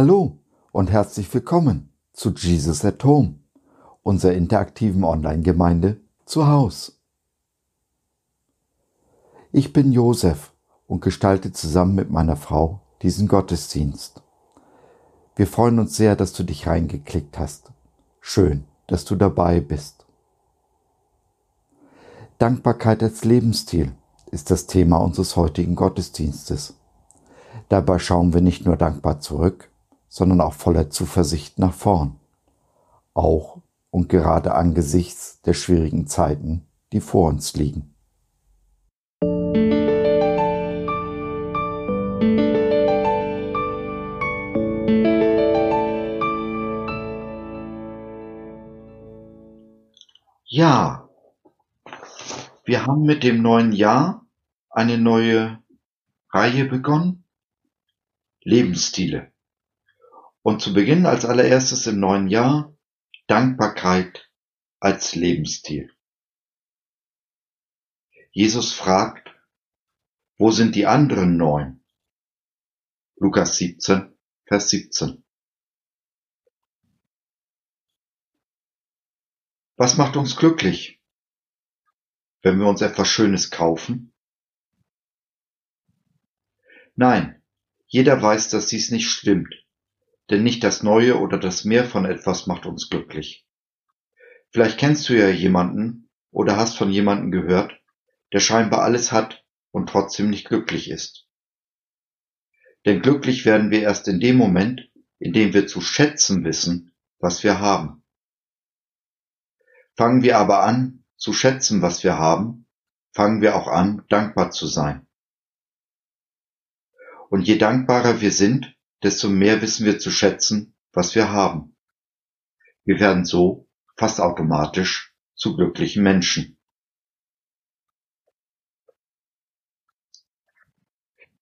Hallo und herzlich willkommen zu Jesus at Home, unserer interaktiven Online-Gemeinde zu Haus. Ich bin Josef und gestalte zusammen mit meiner Frau diesen Gottesdienst. Wir freuen uns sehr, dass du dich reingeklickt hast. Schön, dass du dabei bist. Dankbarkeit als Lebensstil ist das Thema unseres heutigen Gottesdienstes. Dabei schauen wir nicht nur dankbar zurück, sondern auch voller Zuversicht nach vorn. Auch und gerade angesichts der schwierigen Zeiten, die vor uns liegen. Ja, wir haben mit dem neuen Jahr eine neue Reihe begonnen. Lebensstile. Und zu Beginn als allererstes im neuen Jahr Dankbarkeit als Lebensstil. Jesus fragt, wo sind die anderen neun? Lukas 17, Vers 17. Was macht uns glücklich? Wenn wir uns etwas Schönes kaufen? Nein, jeder weiß, dass dies nicht stimmt. Denn nicht das Neue oder das Mehr von etwas macht uns glücklich. Vielleicht kennst du ja jemanden oder hast von jemanden gehört, der scheinbar alles hat und trotzdem nicht glücklich ist. Denn glücklich werden wir erst in dem Moment, in dem wir zu schätzen wissen, was wir haben. Fangen wir aber an, zu schätzen, was wir haben, fangen wir auch an, dankbar zu sein. Und je dankbarer wir sind, desto mehr wissen wir zu schätzen, was wir haben. Wir werden so fast automatisch zu glücklichen Menschen.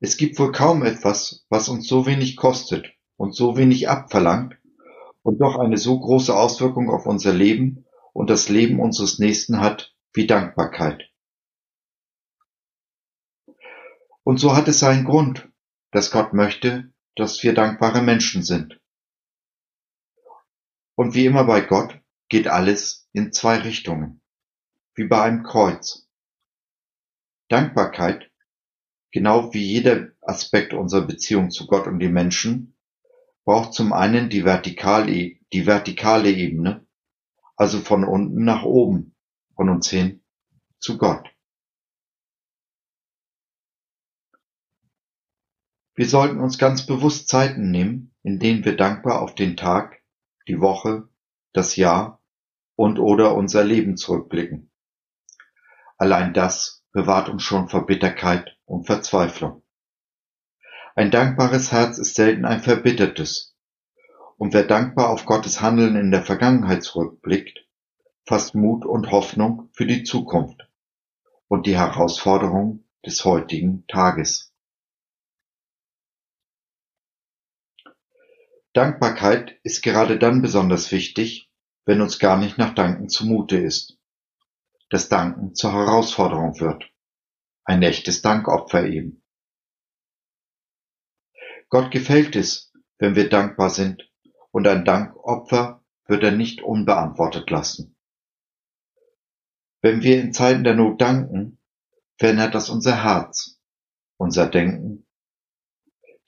Es gibt wohl kaum etwas, was uns so wenig kostet und so wenig abverlangt und doch eine so große Auswirkung auf unser Leben und das Leben unseres Nächsten hat wie Dankbarkeit. Und so hat es seinen Grund, dass Gott möchte, dass wir dankbare Menschen sind. Und wie immer bei Gott geht alles in zwei Richtungen, wie bei einem Kreuz. Dankbarkeit, genau wie jeder Aspekt unserer Beziehung zu Gott und den Menschen, braucht zum einen die vertikale, die vertikale Ebene, also von unten nach oben, von uns hin zu Gott. Wir sollten uns ganz bewusst Zeiten nehmen, in denen wir dankbar auf den Tag, die Woche, das Jahr und/oder unser Leben zurückblicken. Allein das bewahrt uns schon vor Bitterkeit und Verzweiflung. Ein dankbares Herz ist selten ein verbittertes, und wer dankbar auf Gottes Handeln in der Vergangenheit zurückblickt, fasst Mut und Hoffnung für die Zukunft und die Herausforderungen des heutigen Tages. Dankbarkeit ist gerade dann besonders wichtig, wenn uns gar nicht nach Danken zumute ist. Das Danken zur Herausforderung wird. Ein echtes Dankopfer eben. Gott gefällt es, wenn wir dankbar sind, und ein Dankopfer wird er nicht unbeantwortet lassen. Wenn wir in Zeiten der Not danken, verändert das unser Herz, unser Denken.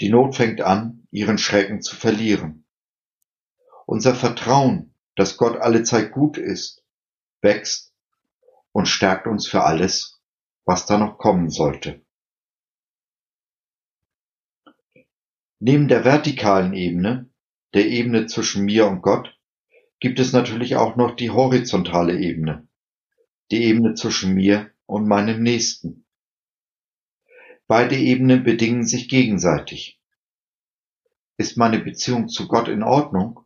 Die Not fängt an, ihren Schrecken zu verlieren. Unser Vertrauen, dass Gott allezeit gut ist, wächst und stärkt uns für alles, was da noch kommen sollte. Neben der vertikalen Ebene, der Ebene zwischen mir und Gott, gibt es natürlich auch noch die horizontale Ebene, die Ebene zwischen mir und meinem Nächsten. Beide Ebenen bedingen sich gegenseitig. Ist meine Beziehung zu Gott in Ordnung,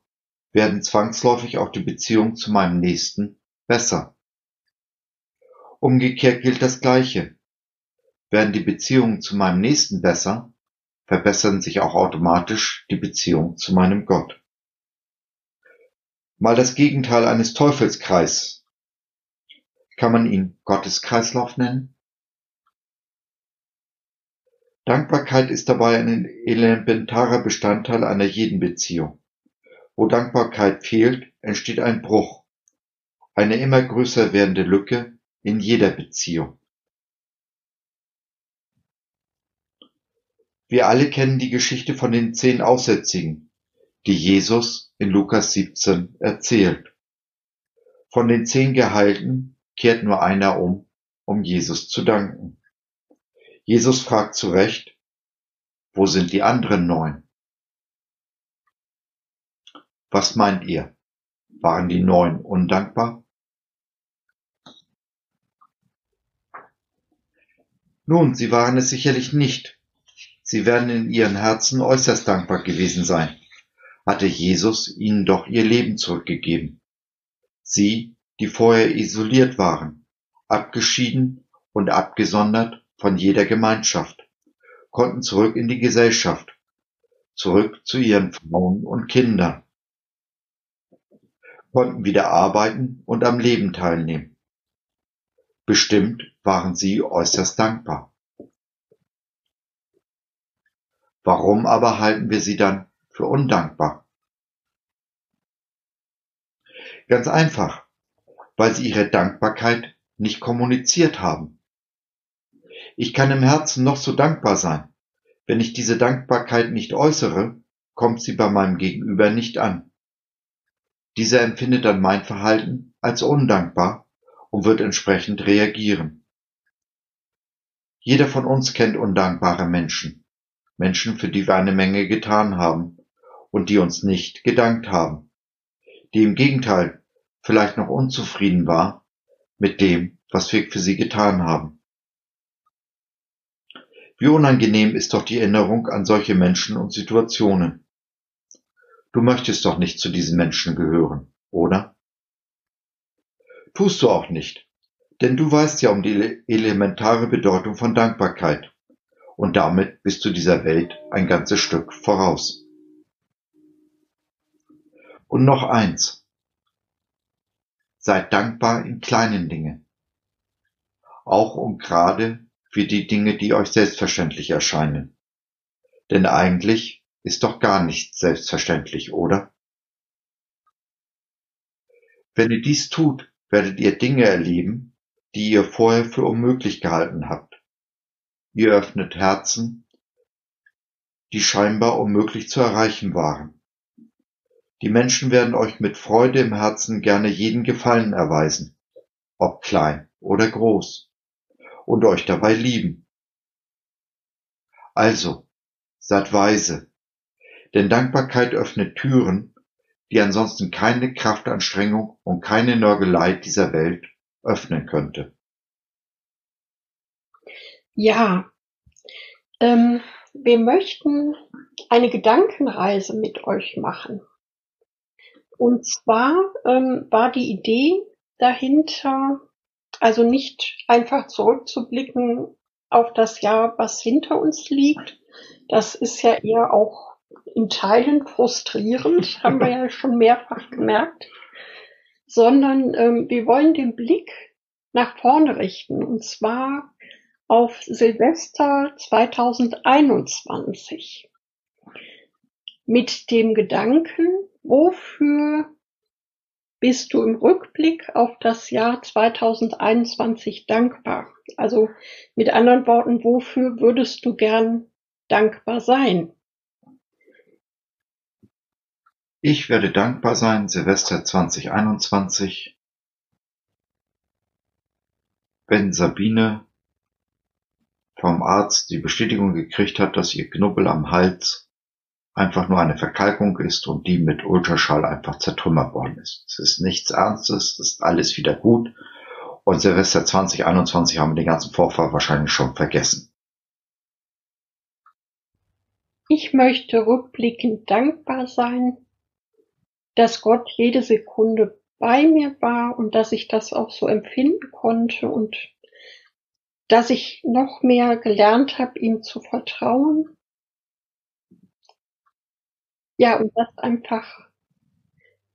werden zwangsläufig auch die Beziehungen zu meinem Nächsten besser. Umgekehrt gilt das Gleiche. Werden die Beziehungen zu meinem Nächsten besser, verbessern sich auch automatisch die Beziehungen zu meinem Gott. Mal das Gegenteil eines Teufelskreis. Kann man ihn Gotteskreislauf nennen? Dankbarkeit ist dabei ein elementarer Bestandteil einer jeden Beziehung. Wo Dankbarkeit fehlt, entsteht ein Bruch, eine immer größer werdende Lücke in jeder Beziehung. Wir alle kennen die Geschichte von den zehn Aussätzigen, die Jesus in Lukas 17 erzählt. Von den zehn Geheilten kehrt nur einer um, um Jesus zu danken. Jesus fragt zu Recht, wo sind die anderen neun? Was meint ihr? Waren die neun undankbar? Nun, sie waren es sicherlich nicht. Sie werden in ihren Herzen äußerst dankbar gewesen sein. Hatte Jesus ihnen doch ihr Leben zurückgegeben. Sie, die vorher isoliert waren, abgeschieden und abgesondert von jeder Gemeinschaft, konnten zurück in die Gesellschaft, zurück zu ihren Frauen und Kindern, konnten wieder arbeiten und am Leben teilnehmen. Bestimmt waren sie äußerst dankbar. Warum aber halten wir sie dann für undankbar? Ganz einfach, weil sie ihre Dankbarkeit nicht kommuniziert haben. Ich kann im Herzen noch so dankbar sein. Wenn ich diese Dankbarkeit nicht äußere, kommt sie bei meinem Gegenüber nicht an. Dieser empfindet dann mein Verhalten als undankbar und wird entsprechend reagieren. Jeder von uns kennt undankbare Menschen, Menschen, für die wir eine Menge getan haben und die uns nicht gedankt haben, die im Gegenteil vielleicht noch unzufrieden war mit dem, was wir für sie getan haben. Wie unangenehm ist doch die Erinnerung an solche Menschen und Situationen. Du möchtest doch nicht zu diesen Menschen gehören, oder? Tust du auch nicht, denn du weißt ja um die elementare Bedeutung von Dankbarkeit, und damit bist du dieser Welt ein ganzes Stück voraus. Und noch eins. Seid dankbar in kleinen Dingen. Auch um gerade für die Dinge, die euch selbstverständlich erscheinen. Denn eigentlich ist doch gar nichts selbstverständlich, oder? Wenn ihr dies tut, werdet ihr Dinge erleben, die ihr vorher für unmöglich gehalten habt. Ihr öffnet Herzen, die scheinbar unmöglich zu erreichen waren. Die Menschen werden euch mit Freude im Herzen gerne jeden Gefallen erweisen, ob klein oder groß und euch dabei lieben. Also, seid weise, denn Dankbarkeit öffnet Türen, die ansonsten keine Kraftanstrengung und keine Nörgelei dieser Welt öffnen könnte. Ja, ähm, wir möchten eine Gedankenreise mit euch machen. Und zwar ähm, war die Idee dahinter, also nicht einfach zurückzublicken auf das Jahr, was hinter uns liegt. Das ist ja eher auch in Teilen frustrierend, haben wir ja schon mehrfach gemerkt, sondern ähm, wir wollen den Blick nach vorne richten und zwar auf Silvester 2021 mit dem Gedanken, wofür bist du im Rückblick auf das Jahr 2021 dankbar? Also mit anderen Worten, wofür würdest du gern dankbar sein? Ich werde dankbar sein, Silvester 2021, wenn Sabine vom Arzt die Bestätigung gekriegt hat, dass ihr Knubbel am Hals einfach nur eine Verkalkung ist und die mit Ultraschall einfach zertrümmert worden ist. Es ist nichts Ernstes, es ist alles wieder gut. Und Silvester 2021 haben wir den ganzen Vorfall wahrscheinlich schon vergessen. Ich möchte rückblickend dankbar sein, dass Gott jede Sekunde bei mir war und dass ich das auch so empfinden konnte und dass ich noch mehr gelernt habe, ihm zu vertrauen ja, und dass einfach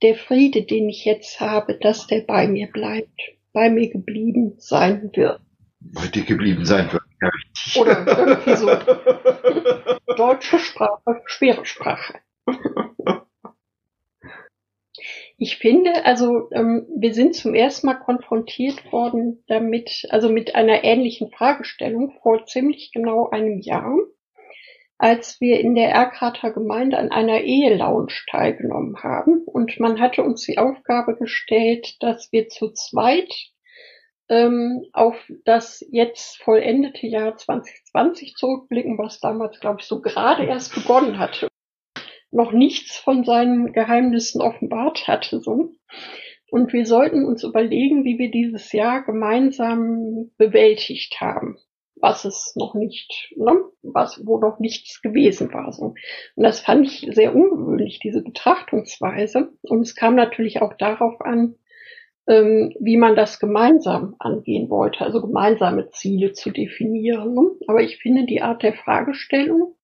der Friede, den ich jetzt habe, dass der bei mir bleibt, bei mir geblieben sein wird. Bei dir geblieben sein wird. Ja, richtig. Oder irgendwie so. Deutsche Sprache, schwere Sprache. Ich finde, also ähm, wir sind zum ersten Mal konfrontiert worden damit, also mit einer ähnlichen Fragestellung vor ziemlich genau einem Jahr, als wir in der Erkrater Gemeinde an einer Ehelounge teilgenommen haben. Und man hatte uns die Aufgabe gestellt, dass wir zu zweit ähm, auf das jetzt vollendete Jahr 2020 zurückblicken, was damals, glaube ich, so gerade erst begonnen hatte noch nichts von seinen Geheimnissen offenbart hatte, so. Und wir sollten uns überlegen, wie wir dieses Jahr gemeinsam bewältigt haben, was es noch nicht, ne, was, wo noch nichts gewesen war, so. Und das fand ich sehr ungewöhnlich, diese Betrachtungsweise. Und es kam natürlich auch darauf an, ähm, wie man das gemeinsam angehen wollte, also gemeinsame Ziele zu definieren. Ne? Aber ich finde die Art der Fragestellung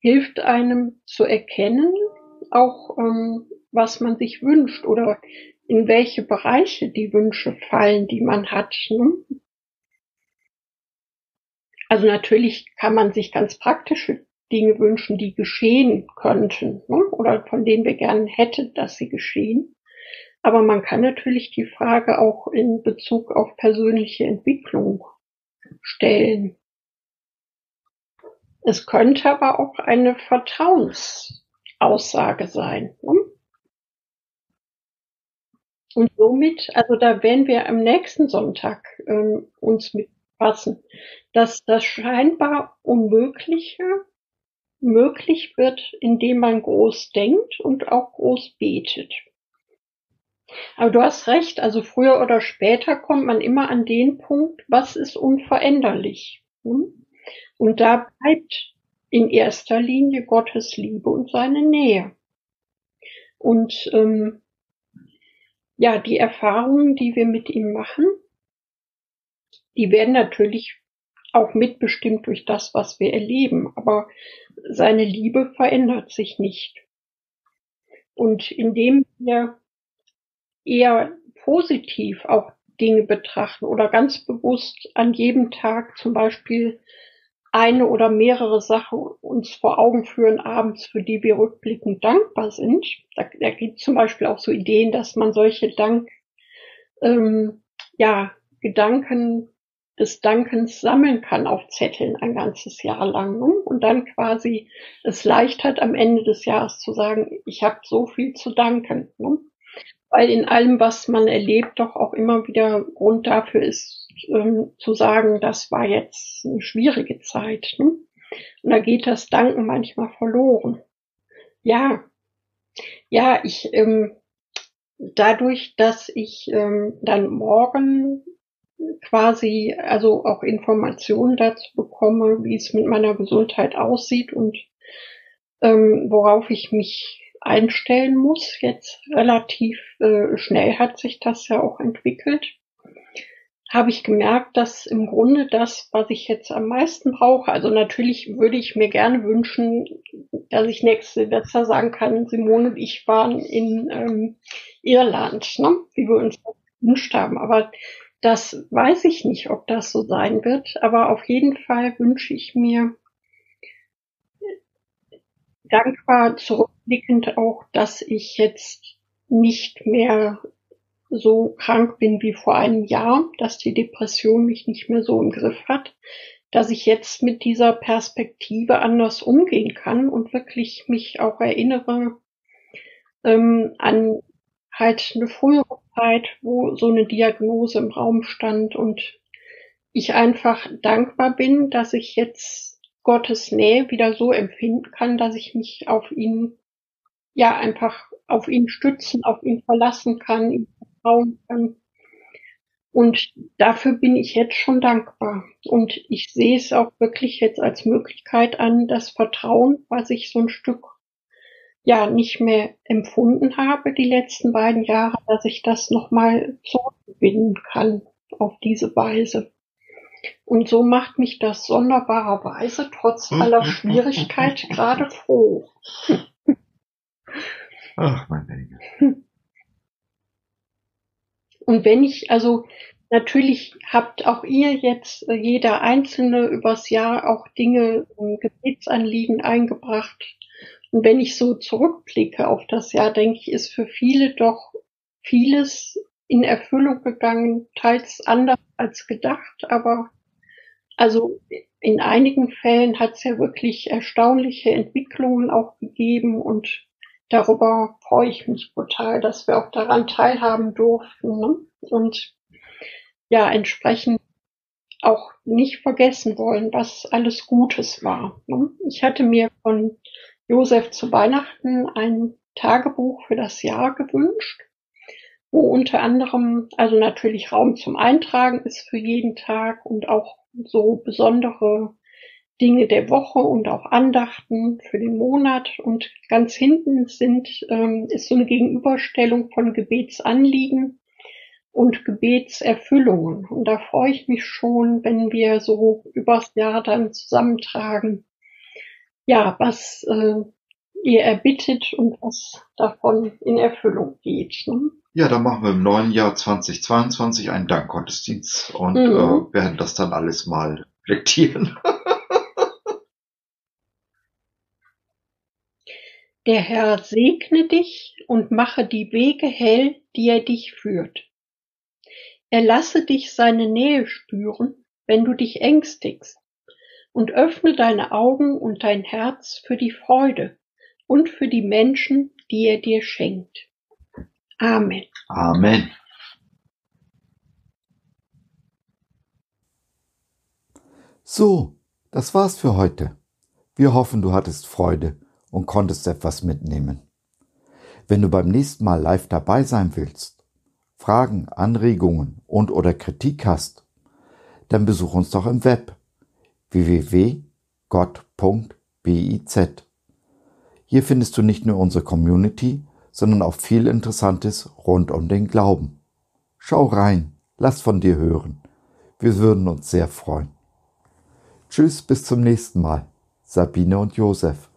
hilft einem zu erkennen, auch ähm, was man sich wünscht oder in welche Bereiche die Wünsche fallen, die man hat. Ne? Also natürlich kann man sich ganz praktische Dinge wünschen, die geschehen könnten ne? oder von denen wir gerne hätten, dass sie geschehen. Aber man kann natürlich die Frage auch in Bezug auf persönliche Entwicklung stellen. Es könnte aber auch eine Vertrauensaussage sein. Ne? Und somit, also da werden wir am nächsten Sonntag ähm, uns mit befassen, dass das scheinbar Unmögliche möglich wird, indem man groß denkt und auch groß betet. Aber du hast recht, also früher oder später kommt man immer an den Punkt, was ist unveränderlich. Hm? Und da bleibt in erster Linie Gottes Liebe und seine Nähe. Und ähm, ja, die Erfahrungen, die wir mit ihm machen, die werden natürlich auch mitbestimmt durch das, was wir erleben. Aber seine Liebe verändert sich nicht. Und indem wir eher positiv auch Dinge betrachten oder ganz bewusst an jedem Tag zum Beispiel eine oder mehrere Sachen uns vor Augen führen abends, für die wir rückblickend dankbar sind. Da, da gibt zum Beispiel auch so Ideen, dass man solche Dank, ähm, ja, Gedanken des Dankens sammeln kann auf Zetteln ein ganzes Jahr lang ne? und dann quasi es leicht hat, am Ende des Jahres zu sagen, ich habe so viel zu danken. Ne? Weil in allem, was man erlebt, doch auch immer wieder Grund dafür ist, ähm, zu sagen, das war jetzt eine schwierige Zeit. Ne? Und da geht das Danken manchmal verloren. Ja, ja, ich ähm, dadurch, dass ich ähm, dann morgen quasi also auch Informationen dazu bekomme, wie es mit meiner Gesundheit aussieht und ähm, worauf ich mich einstellen muss. Jetzt relativ äh, schnell hat sich das ja auch entwickelt habe ich gemerkt, dass im Grunde das, was ich jetzt am meisten brauche, also natürlich würde ich mir gerne wünschen, dass ich nächste Silvester sagen kann, Simone und ich waren in ähm, Irland, ne? wie wir uns gewünscht haben. Aber das weiß ich nicht, ob das so sein wird. Aber auf jeden Fall wünsche ich mir dankbar zurückblickend auch, dass ich jetzt nicht mehr so krank bin wie vor einem Jahr, dass die Depression mich nicht mehr so im Griff hat, dass ich jetzt mit dieser Perspektive anders umgehen kann und wirklich mich auch erinnere ähm, an halt eine frühere Zeit, wo so eine Diagnose im Raum stand und ich einfach dankbar bin, dass ich jetzt Gottes Nähe wieder so empfinden kann, dass ich mich auf ihn, ja, einfach auf ihn stützen, auf ihn verlassen kann, ihm vertrauen kann. Und dafür bin ich jetzt schon dankbar. Und ich sehe es auch wirklich jetzt als Möglichkeit an, das Vertrauen, was ich so ein Stück ja nicht mehr empfunden habe die letzten beiden Jahre, dass ich das nochmal zurückgewinnen kann auf diese Weise. Und so macht mich das sonderbarerweise trotz aller Schwierigkeit gerade froh. Ach, mein Liebe. Und wenn ich, also natürlich habt auch ihr jetzt, äh, jeder Einzelne übers Jahr auch Dinge, äh, Gebetsanliegen eingebracht. Und wenn ich so zurückblicke auf das Jahr, denke ich, ist für viele doch vieles in Erfüllung gegangen, teils anders als gedacht, aber also in einigen Fällen hat es ja wirklich erstaunliche Entwicklungen auch gegeben und darüber freue ich mich total, dass wir auch daran teilhaben durften ne? und ja entsprechend auch nicht vergessen wollen, was alles Gutes war. Ne? Ich hatte mir von Josef zu Weihnachten ein Tagebuch für das Jahr gewünscht wo unter anderem also natürlich Raum zum Eintragen ist für jeden Tag und auch so besondere Dinge der Woche und auch Andachten für den Monat. Und ganz hinten sind, ähm, ist so eine Gegenüberstellung von Gebetsanliegen und Gebetserfüllungen. Und da freue ich mich schon, wenn wir so übers Jahr dann zusammentragen, ja, was äh, ihr erbittet und was davon in Erfüllung geht. Ne? Ja, dann machen wir im neuen Jahr 2022 einen Dankgottesdienst und mhm. äh, werden das dann alles mal reflektieren. Der Herr segne dich und mache die Wege hell, die er dich führt. Er lasse dich seine Nähe spüren, wenn du dich ängstigst, und öffne deine Augen und dein Herz für die Freude und für die Menschen, die er dir schenkt. Amen. Amen. So, das war's für heute. Wir hoffen, du hattest Freude und konntest etwas mitnehmen. Wenn du beim nächsten Mal live dabei sein willst, Fragen, Anregungen und oder Kritik hast, dann besuch uns doch im Web www.gott.biz. Hier findest du nicht nur unsere Community, sondern auch viel Interessantes rund um den Glauben. Schau rein, lass von dir hören. Wir würden uns sehr freuen. Tschüss, bis zum nächsten Mal. Sabine und Josef.